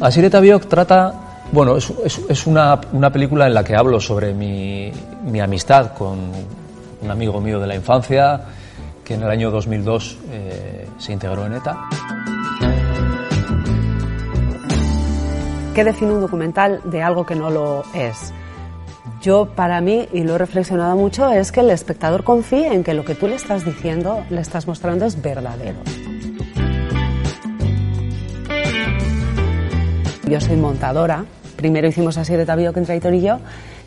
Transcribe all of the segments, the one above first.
Asireta Biok trata, bueno, es, una, una, película en la que hablo sobre mi, mi, amistad con un amigo mío de la infancia que en el año 2002 eh, se integró en ETA. ¿Qué define un documental de algo que no lo es? Yo, para mí, y lo he reflexionado mucho, es que el espectador confíe en que lo que tú le estás diciendo, le estás mostrando, es verdadero. Yo soy montadora. Primero hicimos así de Tabío que entre Aitor y yo.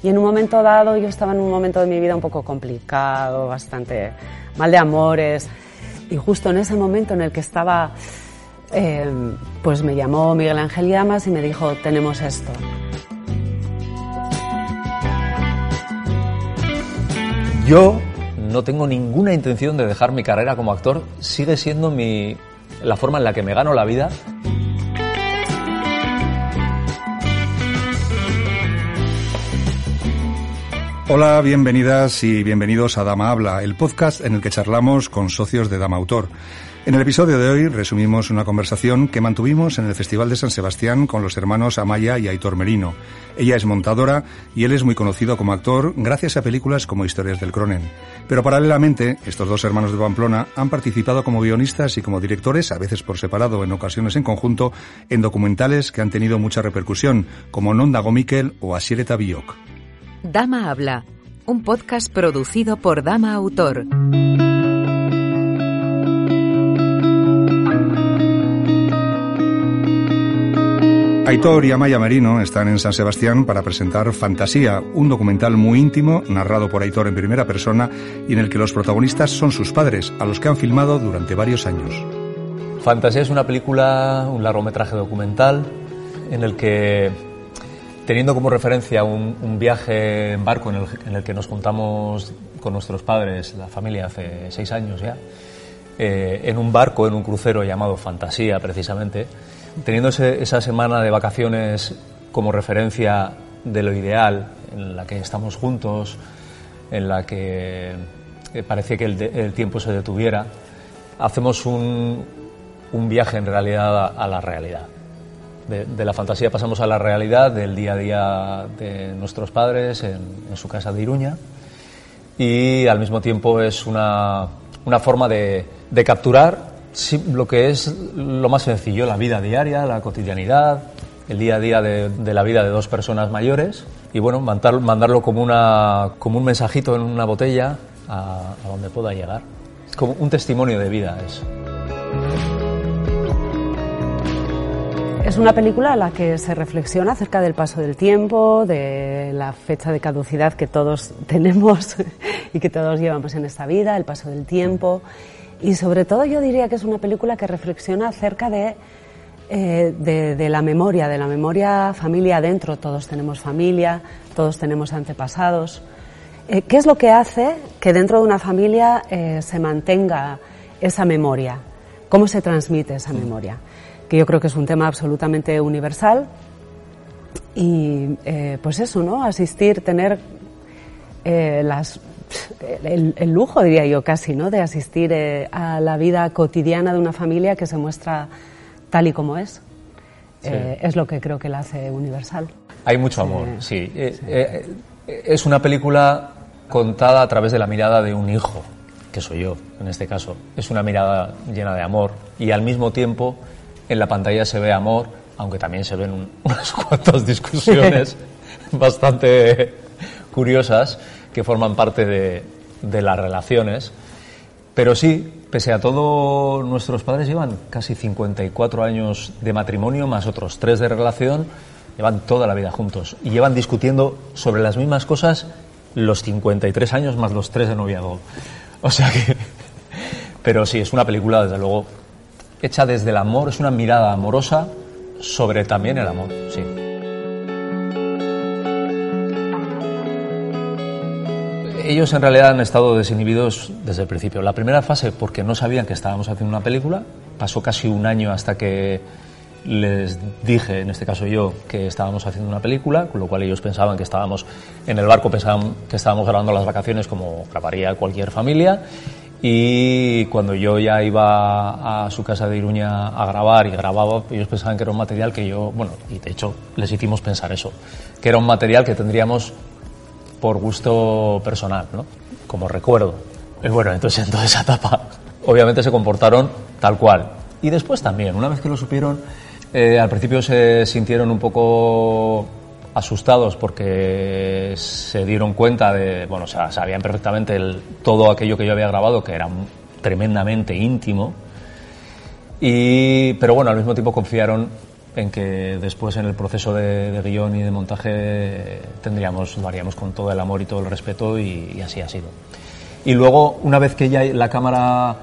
Y en un momento dado, yo estaba en un momento de mi vida un poco complicado, bastante mal de amores. Y justo en ese momento en el que estaba, eh, pues me llamó Miguel Ángel Llamas y me dijo, tenemos esto. Yo no tengo ninguna intención de dejar mi carrera como actor. Sigue siendo mi, la forma en la que me gano la vida. Hola, bienvenidas y bienvenidos a Dama Habla, el podcast en el que charlamos con socios de Dama Autor. En el episodio de hoy resumimos una conversación que mantuvimos en el Festival de San Sebastián con los hermanos Amaya y Aitor Merino. Ella es montadora y él es muy conocido como actor gracias a películas como Historias del Cronen. Pero paralelamente, estos dos hermanos de Pamplona han participado como guionistas y como directores, a veces por separado, en ocasiones en conjunto, en documentales que han tenido mucha repercusión, como Nondago Miquel o Asiereta Biok. Dama Habla, un podcast producido por Dama Autor. Aitor y Amaya Marino están en San Sebastián para presentar Fantasía, un documental muy íntimo narrado por Aitor en primera persona y en el que los protagonistas son sus padres, a los que han filmado durante varios años. Fantasía es una película, un largometraje documental en el que teniendo como referencia un, viaje en barco en el, que nos juntamos con nuestros padres, la familia, hace seis años ya, eh, en un barco, en un crucero llamado Fantasía, precisamente, teniendo esa semana de vacaciones como referencia de lo ideal, en la que estamos juntos, en la que eh, parecía que el, tiempo se detuviera, hacemos un, viaje en realidad a la realidad de, la fantasía pasamos a la realidad del día a día de nuestros padres en, su casa de Iruña y al mismo tiempo es una, una forma de, de capturar lo que es lo más sencillo, la vida diaria, la cotidianidad, el día a día de, la vida de dos personas mayores y bueno, mandar, mandarlo como, una, como un mensajito en una botella a, donde pueda llegar. Como un testimonio de vida es. Es una película en la que se reflexiona acerca del paso del tiempo, de la fecha de caducidad que todos tenemos y que todos llevamos en esta vida, el paso del tiempo. Y sobre todo yo diría que es una película que reflexiona acerca de, eh, la memoria, de la memoria familia adentro. Todos tenemos familia, todos tenemos antepasados. Eh, ¿Qué es lo que hace que dentro de una familia eh, se mantenga esa memoria? ¿Cómo se transmite esa memoria? Que yo creo que es un tema absolutamente universal. Y eh, pues eso, ¿no? Asistir, tener eh, las, el, el, lujo, diría yo casi, ¿no? De asistir eh, a la vida cotidiana de una familia que se muestra tal y como es. Sí. es lo que creo que la hace universal. Hay mucho amor, sí. sí. es una película contada a través de la mirada de un hijo, que soy yo en este caso. Es una mirada llena de amor y al mismo tiempo en la pantalla se ve amor, aunque también se ven un, unas cuantas discusiones bastante curiosas que forman parte de, de, las relaciones. Pero sí, pese a todo, nuestros padres llevan casi 54 años de matrimonio, más otros tres de relación, llevan toda la vida juntos y llevan discutiendo sobre las mismas cosas los 53 años más los tres de noviazgo. O sea que Pero sí, es una película, desde luego, hecha desde el amor, es una mirada amorosa sobre también el amor, sí. Ellos en realidad han estado desinhibidos desde el principio. La primera fase porque no sabían que estábamos haciendo una película, pasó casi un año hasta que les dije, en este caso yo, que estábamos haciendo una película, con lo cual ellos pensaban que estábamos en el barco, pensaban que estábamos grabando las vacaciones como grabaría cualquier familia. Y cuando yo ya iba a su casa de Iruña a grabar y grababa, ellos pensaban que era un material que yo, bueno, y de hecho les hicimos pensar eso, que era un material que tendríamos por gusto personal, ¿no? Como recuerdo. Y bueno, entonces en toda esa etapa, obviamente se comportaron tal cual. Y después también, una vez que lo supieron, eh, al principio se sintieron un poco asustados porque se dieron cuenta de, bueno, o sea, sabían perfectamente el, todo aquello que yo había grabado, que era tremendamente íntimo. Y, pero bueno, al mismo tiempo confiaron en que después en el proceso de, de guion y de montaje tendríamos, lo haríamos con todo el amor y todo el respeto y, y así ha sido. Y luego, una vez que ya la cámara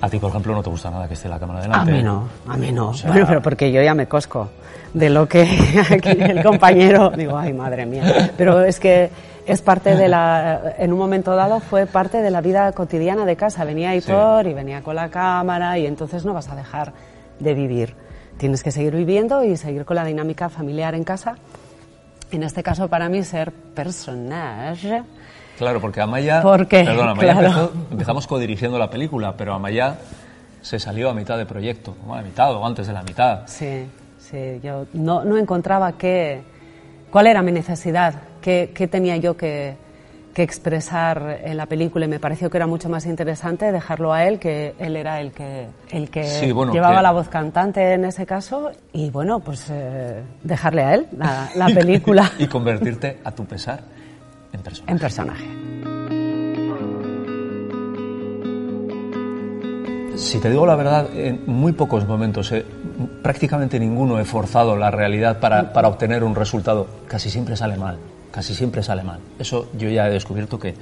a ti, por ejemplo, no te gusta nada que esté la cámara delante. A mí no, a mí no. Bueno, pero porque yo ya me cosco de lo que aquí el compañero. Digo, ay, madre mía. Pero es que es parte de la. En un momento dado fue parte de la vida cotidiana de casa. Venía Hitor y venía con la cámara y entonces no vas a dejar de vivir. Tienes que seguir viviendo y seguir con la dinámica familiar en casa. En este caso, para mí, ser personaje Claro, porque Amaya. ¿Por qué? Perdón, Amaya Claro. empezó- empezamos codirigiendo la película, pero Amaya se salió a mitad de proyecto, a mitad o antes de la mitad. Sí, sí, yo no, no encontraba qué, cuál era mi necesidad, qué, qué tenía yo que, que expresar en la película y me pareció que era mucho más interesante dejarlo a él, que él era el que, el que Sí, bueno, llevaba que- la voz cantante en ese caso y bueno, pues eh, dejarle a él la, la película y convertirte a tu pesar en persona. en personaje. Si te digo la verdad, en muy pocos momentos, eh, prácticamente ninguno he forzado la realidad para, para obtener un resultado. Casi siempre sale mal, casi siempre sale mal. Eso yo ya he descubierto que,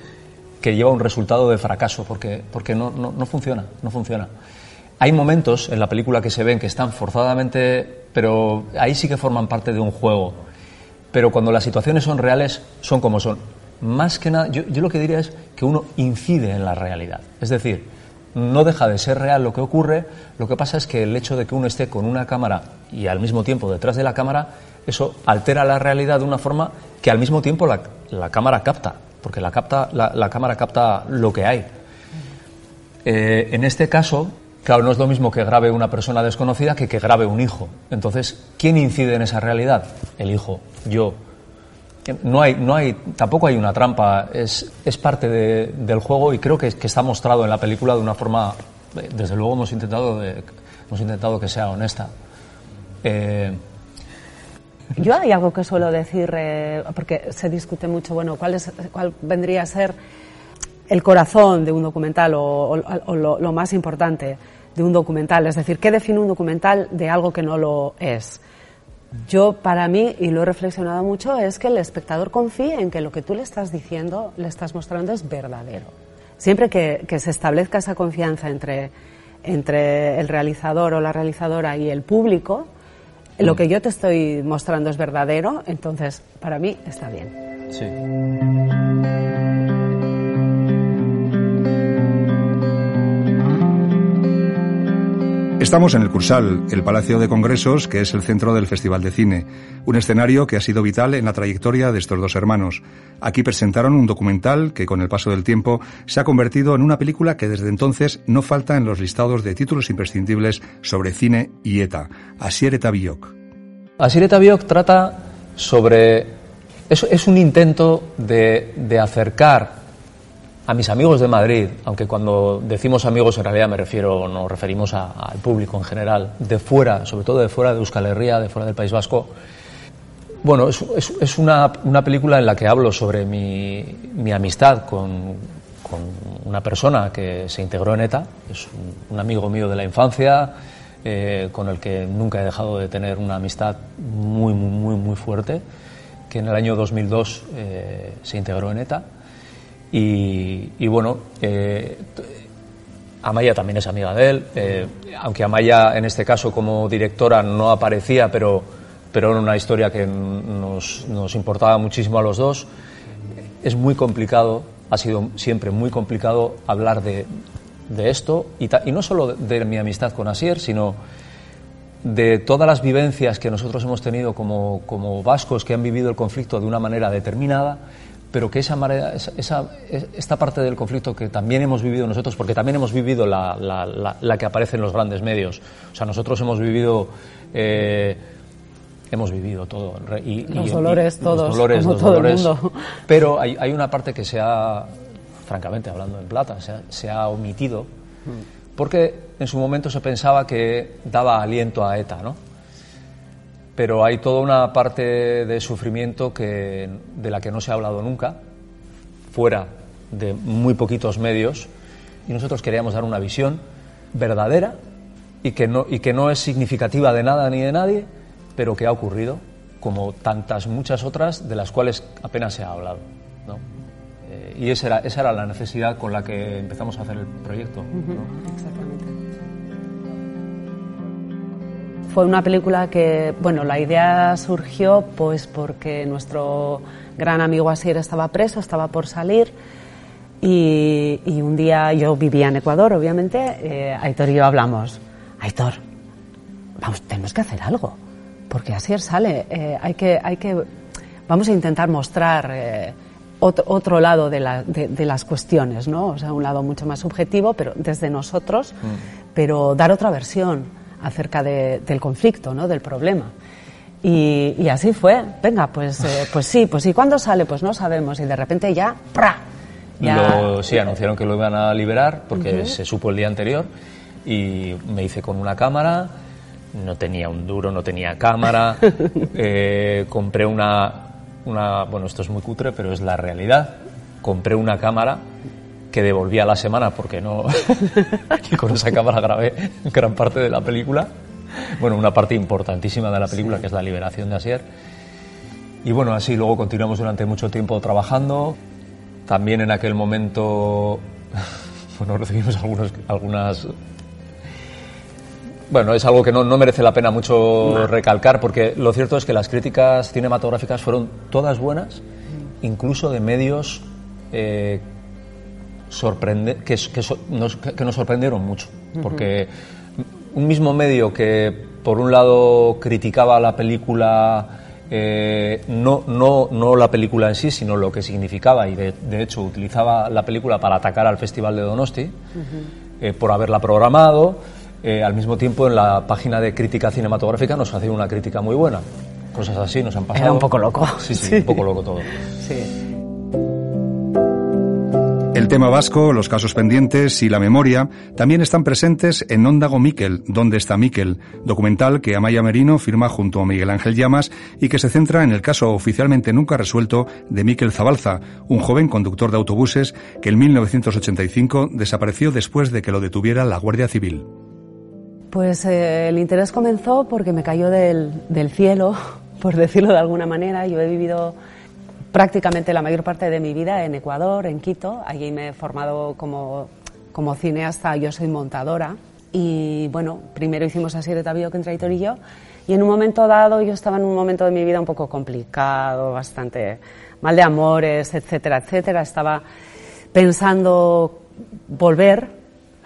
que lleva un resultado de fracaso porque, porque no, no, no funciona, no funciona. Hay momentos en la película que se ven que están forzadamente, pero ahí sí que forman parte de un juego. Pero cuando las situaciones son reales, son como son. Más que nada, yo, yo lo que diría es que uno incide en la realidad. Es decir, no deja de ser real lo que ocurre, lo que pasa es que el hecho de que uno esté con una cámara y al mismo tiempo detrás de la cámara, eso altera la realidad de una forma que al mismo tiempo la, la cámara capta, porque la, capta, la, la cámara capta lo que hay. Eh, en este caso, claro, no es lo mismo que grabe una persona desconocida que que grabe un hijo. Entonces, ¿quién incide en esa realidad? El hijo, yo. No hay, no hay, tampoco hay una trampa, es, es parte de- del juego y creo que, está mostrado en la película de una forma, desde luego hemos intentado, hemos intentado que sea honesta. Eh, Yo hay algo que suelo decir, eh, porque se discute mucho, bueno, ¿cuál, es, cuál vendría a ser el corazón de un documental o, lo más importante de un documental? Es decir, ¿qué define un documental de algo que no lo es? Yo, para mí, y lo he reflexionado mucho, es que el espectador confíe en que lo que tú le estás diciendo, le estás mostrando, es verdadero. Siempre que, se establezca esa confianza entre, entre el realizador o la realizadora y el público, lo que yo te estoy mostrando es verdadero, entonces para mí está bien. sí. Estamos en el Cursal, el Palacio de Congresos, que es el centro del Festival de Cine, un escenario que ha sido vital en la trayectoria de estos dos hermanos. Aquí presentaron un documental que con el paso del tiempo se ha convertido en una película que desde entonces no falta en los listados de títulos imprescindibles sobre cine y ETA, Asier eta Biok. Asireta Biok trata sobre... Es, es un intento de, de acercar a mis amigos de Madrid, aunque cuando decimos amigos en realidad me refiero, nos referimos a- al público en general, de fuera, sobre todo de fuera de Euskal Herria, de fuera del País Vasco. Bueno, es, una, película en la que hablo sobre mi, mi amistad con, una persona que se integró en ETA, es un, un amigo mío de la infancia, eh, con el que nunca he dejado de tener una amistad muy, muy, muy, muy fuerte, que en el año 2002 eh, se integró en ETA. Y, bueno, eh, Amaya también es amiga de él, eh, aunque Amaya en este caso como directora no aparecía, pero, pero era una historia que nos, nos importaba muchísimo a los dos. Es muy complicado, ha sido siempre muy complicado hablar de, de esto, y no solo de, de mi amistad con Asier, sino de todas las vivencias que nosotros hemos tenido como, como vascos que han vivido el conflicto de una manera determinada, pero que esa, manera- esa- esa- esta parte del conflicto que también hemos vivido nosotros, porque también hemos vivido la, la- la- la que aparece en los grandes medios. O sea, nosotros hemos vivido. eh, hemos vivido todo. Y, Los y- y- dolores los todos, dolores, como los todo el mundo. Pero hay, hay una parte que se ha, francamente hablando en plata, se ha, se ha omitido, porque en su momento se pensaba que daba aliento a ETA, ¿no? Pero hay toda una parte de sufrimiento que, de la que no se ha hablado nunca, fuera de muy poquitos medios, y nosotros queríamos dar una visión verdadera y que no, y que no es significativa de nada ni de nadie, pero que ha ocurrido, como tantas muchas otras de las cuales apenas se ha hablado. ¿no? Eh, y esa era, esa era la necesidad con la que empezamos a hacer el proyecto. ¿no? Exactamente. Fue una película que, bueno, la idea surgió pues porque nuestro gran amigo Asier estaba preso, estaba por salir y, y un día yo vivía en Ecuador, obviamente, eh, Aitor y yo hablamos, Aitor, vamos, tenemos que hacer algo, porque Asier sale, eh, hay que, hay que, vamos a intentar mostrar eh, otro, otro lado de, la- de- de las cuestiones, ¿no? O sea, un lado mucho más subjetivo, pero desde nosotros, pero dar otra versión acerca de- del conflicto, ¿no? Del problema. Y, y así fue. Venga, pues, eh, pues sí, pues sí. ¿Cuándo sale? Pues no sabemos. Y de repente ya, ¡pra! Ya- Lo- sí, anunciaron que lo iban a liberar porque se supo el día anterior y me hice con una cámara, no tenía un duro, no tenía cámara, eh, compré una, una, bueno, esto es muy cutre, pero es la realidad, compré una cámara que devolví a la semana porque no, y con esa cámara grabé gran parte de la película, bueno, una parte importantísima de la película que es la liberación de Asier. Y bueno, así luego continuamos durante mucho tiempo trabajando. También en aquel momento, bueno, recibimos algunos, algunas... Bueno, es algo que no, no merece la pena mucho recalcar porque lo cierto es que las críticas cinematográficas fueron todas buenas, incluso de medios eh, sorprende- que, que nos, que- nos sorprendieron mucho. Porque un mismo medio que, por un lado, criticaba la película, eh, no, no, no la película en sí, sino lo que significaba, y de, de hecho utilizaba la película para atacar al Festival de Donosti, eh, por haberla programado. eh, al mismo tiempo, en la página de crítica cinematográfica nos hacía una crítica muy buena. Cosas así nos han pasado. Era un poco loco. Sí, sí, Sí. un poco loco todo. Sí. El tema vasco, los casos pendientes y la memoria también están presentes en Ondago Miquel, ¿Dónde está Miquel? Documental que Amaya Merino firma junto a Miguel Ángel Llamas y que se centra en el caso oficialmente nunca resuelto de Miquel Zabalza, un joven conductor de autobuses que en 1985 desapareció después de que lo detuviera la Guardia Civil. Pues eh, el interés comenzó porque me cayó del, del cielo, por decirlo de alguna manera. Yo he vivido prácticamente la mayor parte de mi vida en Ecuador, en Quito. Allí me he formado como, como cineasta, yo soy montadora. Y bueno, primero hicimos así de Tabío que entre Aitor y yo. Y en un momento dado, yo estaba en un momento de mi vida un poco complicado, bastante mal de amores, etcétera, etcétera. Estaba pensando volver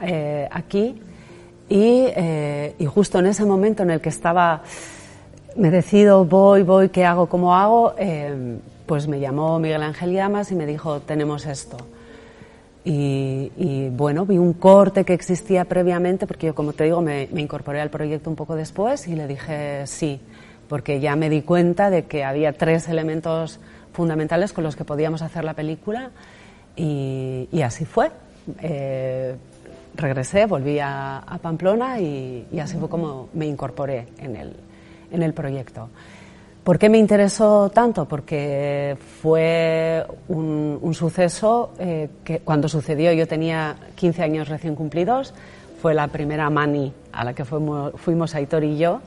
eh, aquí y, eh, y justo en ese momento en el que estaba, me decido, voy, voy, ¿qué hago, cómo hago? Eh, pues me llamó Miguel Ángel Llamas y me dijo, tenemos esto. Y, bueno, vi un corte que existía previamente, porque yo, como te digo, me, incorporé al proyecto un poco después y le dije sí, porque ya me di cuenta de que había tres elementos fundamentales con los que podíamos hacer la película y, así fue. Eh, regresé, volví a, a Pamplona y, y, así fue como me incorporé en el, en el proyecto. ¿Por qué me interesó tanto? Porque fue un, suceso eh, que cuando sucedió yo tenía 15 años recién cumplidos, fue la primera mani a la que fuimos, fuimos Aitor y yo.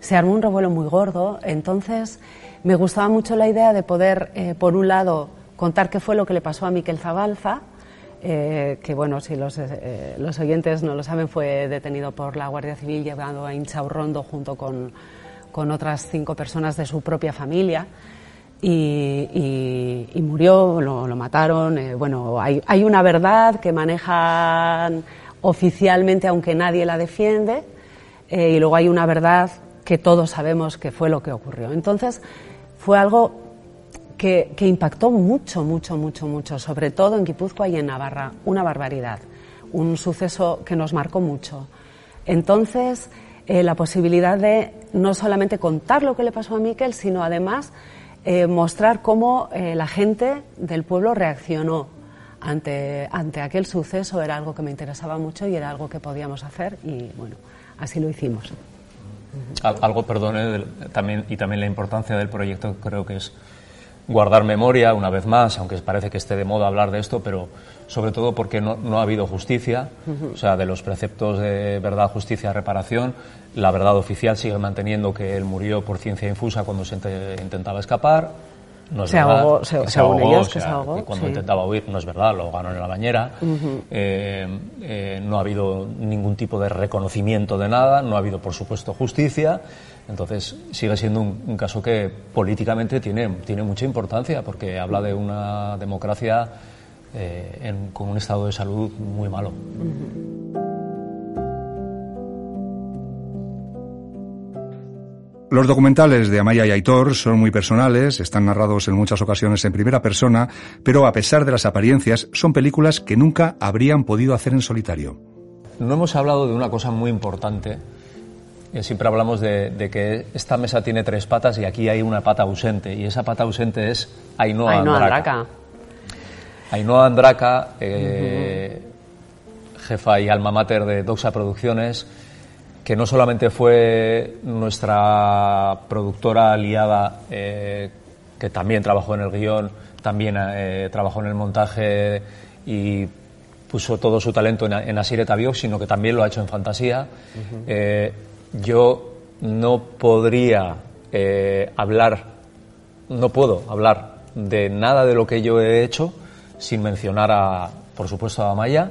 Se armó un revuelo muy gordo, entonces me gustaba mucho la idea de poder, eh, por un lado, contar qué fue lo que le pasó a Miquel Zabalza, eh, que bueno, si los, los, oyentes no lo saben, fue detenido por la Guardia Civil llevado a Inchaurrondo junto con, con otras cinco personas de su propia familia. Y, murió, lo, mataron. Eh, bueno, hay, una verdad que manejan oficialmente, aunque nadie la defiende, y luego hay una verdad que todos sabemos que fue lo que ocurrió. Entonces, fue algo que, impactó mucho, mucho, mucho, mucho, sobre todo en Guipúzcoa y en Navarra. Una barbaridad, un suceso que nos marcó mucho. Entonces, eh, la posibilidad de no solamente contar lo que le pasó a Miquel, sino además eh, mostrar cómo eh, la gente del pueblo reaccionó ante, ante aquel suceso era algo que me interesaba mucho y era algo que podíamos hacer y bueno, así lo hicimos. Algo, perdone, también, y también la importancia del proyecto creo que es guardar memoria, una vez más, aunque parece que esté de moda hablar de esto, pero sobre todo porque no, no ha habido justicia, o sea, de los preceptos de verdad, justicia, reparación, la verdad oficial sigue manteniendo que él murió por ciencia infusa cuando se intentaba escapar. No es se verdad, ahogó, se, se ahogó, que se ahogó, cuando intentaba huir, no es verdad, lo ganó en la bañera. eh, eh, no ha habido ningún tipo de reconocimiento de nada, no ha habido, por supuesto, justicia. Entonces sigue siendo un, un, caso que políticamente tiene, tiene mucha importancia porque habla de una democracia eh, en, con un estado de salud muy malo. Los documentales de Amaya y Aitor son muy personales, están narrados en muchas ocasiones en primera persona, pero a pesar de las apariencias, son películas que nunca habrían podido hacer en solitario. No hemos hablado de una cosa muy importante Siempre hablamos de, de, que esta mesa tiene tres patas y aquí hay una pata ausente. Y esa pata ausente es Ainhoa, Ainhoa Andraka. Andraka. Ainhoa Andraka, eh, uh -huh. jefa y alma mater de Doxa Producciones, que no solamente fue nuestra productora aliada, eh, que también trabajó en el guion, también eh, trabajó en el montaje y puso todo su talento en, en Asire Tabiok, sino que también lo ha hecho en Fantasía. Uh -huh yo no podría eh, hablar, no puedo hablar de nada de lo que yo he hecho sin mencionar a, por supuesto, a Maya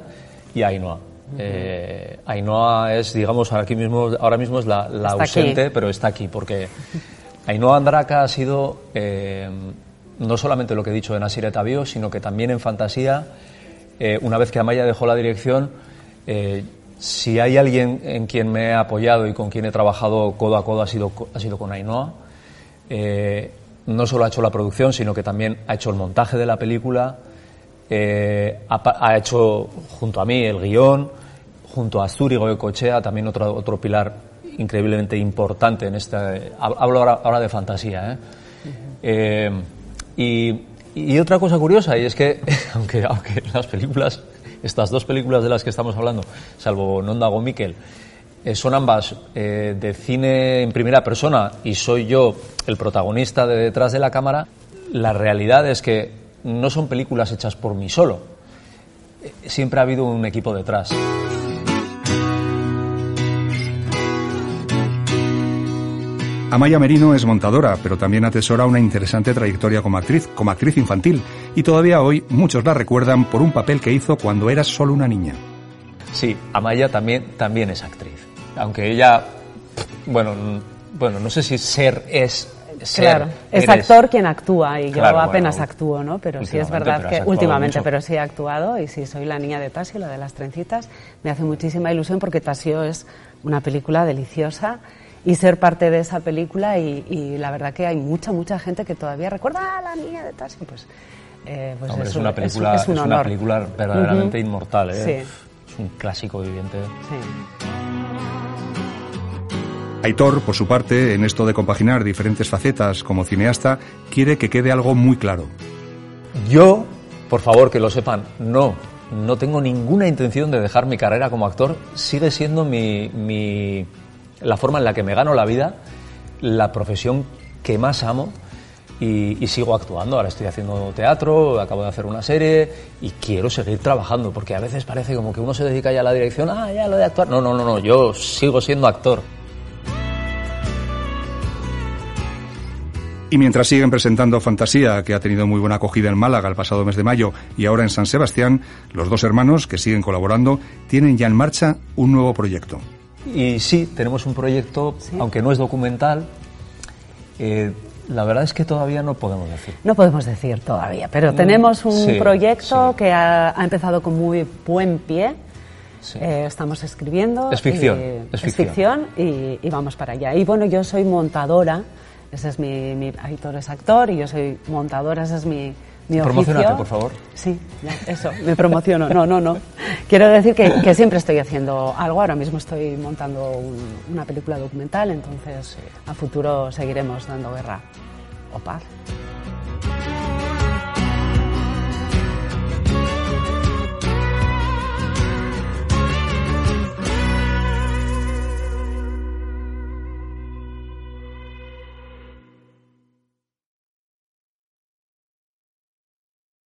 y a Ainhoa. Uh -huh. eh, Ainhoa es, digamos, aquí mismo, ahora mismo es la, la ausente, aquí. pero está aquí, porque Ainhoa Andraka ha sido eh, no solamente lo que he dicho en Asire Tabio, sino que también en Fantasía, eh, una vez que Amaya dejó la dirección, si hay alguien en quien me he apoyado y con quien he trabajado codo a codo ha sido, ha sido con Ainhoa. Eh, no solo ha hecho la producción, sino que también ha hecho el montaje de la película, eh, ha, ha, hecho junto a mí el guion, junto a Asturigo de Cochea, también otro, otro pilar increíblemente importante en esta... Hablo ahora, ahora de fantasía. ¿eh? Uh -huh. eh y, y, otra cosa curiosa, y es que, aunque, aunque las películas estas dos películas de las que estamos hablando, salvo Nondago Miquel, eh, son ambas eh, de cine en primera persona y soy yo el protagonista de detrás de la cámara, la realidad es que no son películas hechas por mí solo. Eh, siempre ha habido un equipo detrás. Amaya Merino es montadora, pero también atesora una interesante trayectoria como actriz, como actriz infantil, y todavía hoy muchos la recuerdan por un papel que hizo cuando era solo una niña. Sí, Amaya también, también es actriz. Aunque ella, bueno, bueno, no sé si ser es ser, claro, es eres... actor quien actúa y claro, yo apenas bueno, actúo, ¿no? Pero sí es verdad que últimamente, mucho. pero sí he actuado y sí soy la niña de Tasio, la de las trencitas, me hace muchísima ilusión porque Tasio es una película deliciosa y ser parte de esa película y, y, la verdad que hay mucha, mucha gente que todavía recuerda a la niña de Tasio, pues... Eh, pues Hombre, es, una película, es, es, un es una película verdaderamente uh -huh. inmortal, ¿eh? Sí. Es un clásico viviente. Sí. Aitor, por su parte, en esto de compaginar diferentes facetas como cineasta, quiere que quede algo muy claro. Yo, por favor, que lo sepan, no, no tengo ninguna intención de dejar mi carrera como actor. Sigue siendo mi, mi la forma en la que me gano la vida, la profesión que más amo y, sigo actuando. Ahora estoy haciendo teatro, acabo de hacer una serie y quiero seguir trabajando porque a veces parece como que uno se dedica ya a la dirección, ah, ya lo de actuar. No, no, no, no, yo sigo siendo actor. Y mientras siguen presentando Fantasía, que ha tenido muy buena acogida en Málaga el pasado mes de mayo y ahora en San Sebastián, los dos hermanos que siguen colaborando tienen ya en marcha un nuevo proyecto. Y sí, tenemos un proyecto, aunque no es documental, eh, la verdad es que todavía no podemos decir. No podemos decir todavía, pero tenemos un sí, proyecto sí. que ha, ha empezado con muy buen pie. Sí. Eh, estamos escribiendo. Es ficción, y- es ficción. y, y vamos para allá. Y bueno, yo soy montadora, ese es mi, mi Aitor es actor y yo soy montadora, ese es mi, mi oficio. Promocionate, por favor. Sí, ya, eso, me promociono. No, no, no. Quiero decir que, que siempre estoy haciendo algo. Ahora mismo estoy montando un- una película documental, entonces a futuro seguiremos dando guerra o paz.